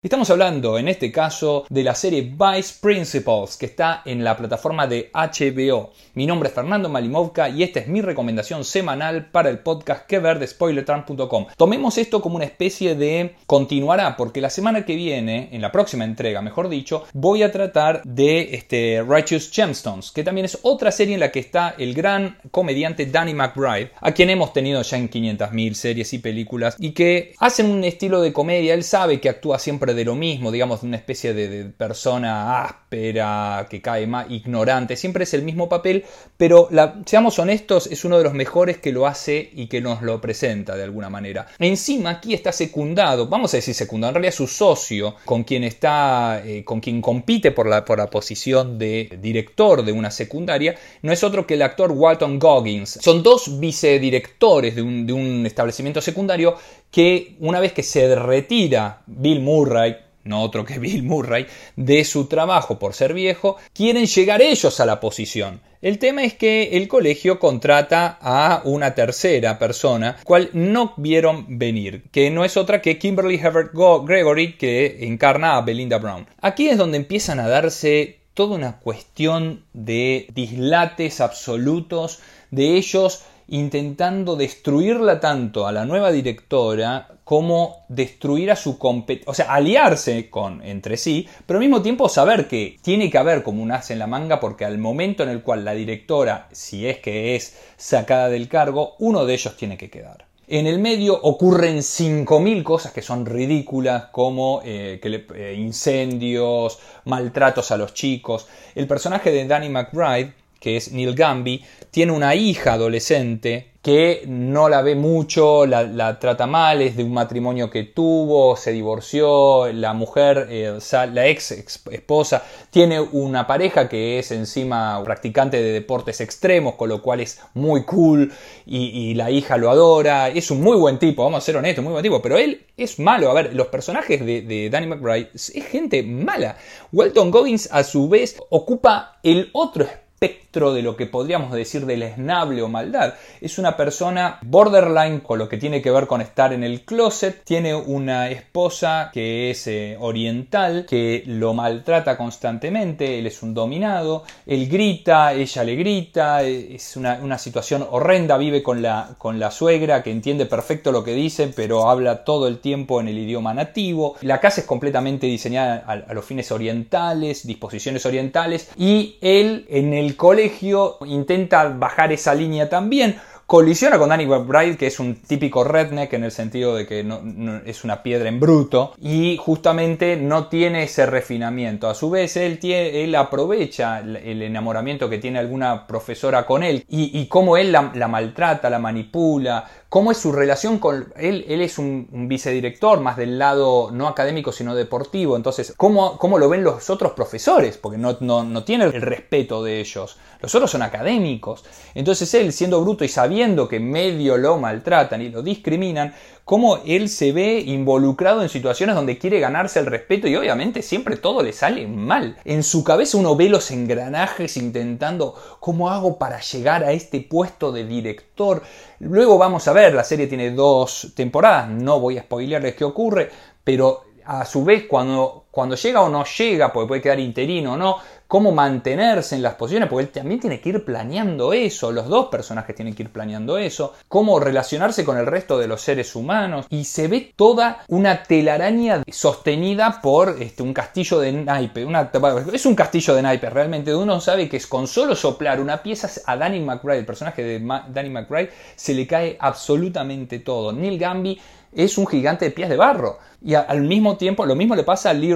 Estamos hablando en este caso de la serie Vice Principles que está en la plataforma de HBO. Mi nombre es Fernando Malimovka y esta es mi recomendación semanal para el podcast que ver de spoilertran.com. Tomemos esto como una especie de continuará porque la semana que viene, en la próxima entrega mejor dicho, voy a tratar de este, Righteous Gemstones, que también es otra serie en la que está el gran comediante Danny McBride, a quien hemos tenido ya en 500.000 series y películas y que hacen un estilo de comedia, él sabe que actúa siempre de lo mismo, digamos, de una especie de, persona áspera, que cae más, ignorante, siempre es el mismo papel, pero seamos honestos, es uno de los mejores que lo hace y que nos lo presenta de alguna manera. Encima aquí está secundado, vamos a decir secundado, en realidad su socio, con quien está, eh, con quien compite por la, por la posición de director de una secundaria, no es otro que el actor Walton Goggins. Son dos vicedirectores de un, de un establecimiento secundario que una vez que se retira Bill Murray, no otro que Bill Murray, de su trabajo por ser viejo, quieren llegar ellos a la posición. El tema es que el colegio contrata a una tercera persona, cual no vieron venir, que no es otra que Kimberly Herbert Gregory, que encarna a Belinda Brown. Aquí es donde empiezan a darse toda una cuestión de dislates absolutos de ellos intentando destruirla tanto a la nueva directora como destruir a su competencia, o sea, aliarse con entre sí, pero al mismo tiempo saber que tiene que haber como un as en la manga porque al momento en el cual la directora, si es que es sacada del cargo, uno de ellos tiene que quedar. En el medio ocurren 5.000 cosas que son ridículas, como eh, eh, incendios, maltratos a los chicos. El personaje de Danny McBride que es Neil Gamby, tiene una hija adolescente que no la ve mucho, la, trata mal, es de un matrimonio que tuvo, se divorció, la mujer, eh, la ex, esposa, tiene una pareja que es encima practicante de deportes extremos, con lo cual es muy cool y, la hija lo adora, es un muy buen tipo, vamos a ser honestos, muy buen tipo, pero él es malo, a ver, los personajes de, de Danny McBride es gente mala. Walton Goggins a su vez ocupa el otro espectro de lo que podríamos decir del esnable o maldad. Es una persona borderline con lo que tiene que ver con estar en el closet. Tiene una esposa que es eh, oriental, que lo maltrata constantemente. Él es un dominado. Él grita, ella le grita. Es una, situación horrenda. Vive con la, con la suegra que entiende perfecto lo que dice, pero habla todo el tiempo en el idioma nativo. La casa es completamente diseñada a, a los fines orientales, disposiciones orientales. Y él en el colegio intenta bajar esa línea también, colisiona con Danny McBride, que es un típico redneck en el sentido de que no, es una piedra en bruto, y justamente no tiene ese refinamiento. A su vez, él, él aprovecha el enamoramiento que tiene alguna profesora con él y, cómo él la, maltrata, la manipula, cómo es su relación con él. Él es un, vicedirector más del lado no académico sino deportivo, entonces, ¿cómo, cómo lo ven los otros profesores? Porque no, no, no tiene el respeto de ellos. Los otros son académicos. Entonces él, siendo bruto y sabiendo que medio lo maltratan y lo discriminan, cómo él se ve involucrado en situaciones donde quiere ganarse el respeto y obviamente siempre todo le sale mal. En su cabeza uno ve los engranajes intentando cómo hago para llegar a este puesto de director. Luego vamos a ver, la serie tiene dos temporadas, no voy a spoilearles qué ocurre, pero a su vez cuando, cuando llega o no llega, porque puede quedar interino o no, cómo mantenerse en las posiciones, porque él también tiene que ir planeando eso, los dos personajes tienen que ir planeando eso, cómo relacionarse con el resto de los seres humanos, y se ve toda una telaraña sostenida por este, un castillo de naipes, una, es un castillo de naipes realmente, uno sabe que es con solo soplar una pieza a Danny McBride, el personaje de Danny McBride, se le cae absolutamente todo. Neil Gamby es un gigante de pies de barro. Y al mismo tiempo, lo mismo le pasa a Lee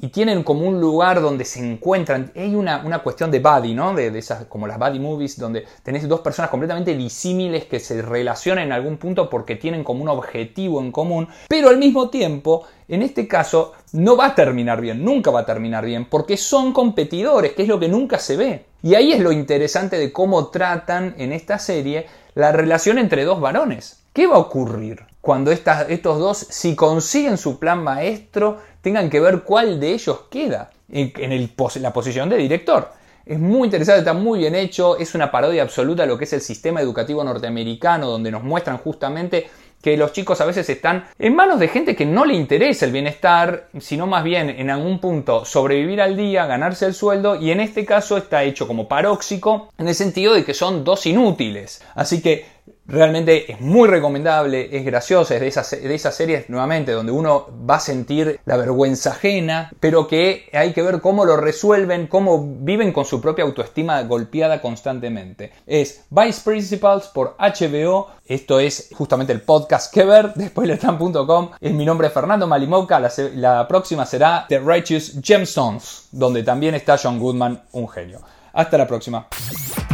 Y tienen como un lugar donde se encuentran. Hay una, una cuestión de buddy, ¿no? De, esas, como las buddy movies, donde tenés dos personas completamente disímiles que se relacionan en algún punto porque tienen como un objetivo en común. Pero al mismo tiempo, en este caso, no va a terminar bien, nunca va a terminar bien, porque son competidores, que es lo que nunca se ve. Y ahí es lo interesante de cómo tratan en esta serie la relación entre dos varones. ¿Qué va a ocurrir? Cuando estos dos, si consiguen su plan maestro, tengan que ver cuál de ellos queda en, la posición de director. Es muy interesante, está muy bien hecho, es una parodia absoluta de lo que es el sistema educativo norteamericano, donde nos muestran justamente que los chicos a veces están en manos de gente que no le interesa el bienestar, sino más bien en algún punto sobrevivir al día, ganarse el sueldo, y en este caso está hecho como paróxico, en el sentido de que son dos inútiles. Así que Realmente es muy recomendable, es graciosa, es de esas, de esas series nuevamente donde uno va a sentir la vergüenza ajena, pero que hay que ver cómo lo resuelven, cómo viven con su propia autoestima golpeada constantemente. Es Vice Principals por HBO, esto es justamente el podcast que ver de spoilertime.com. Mi nombre es Fernando Malimovka, la, la próxima será The Righteous Gemstones, donde también está John Goodman, un genio. Hasta la próxima.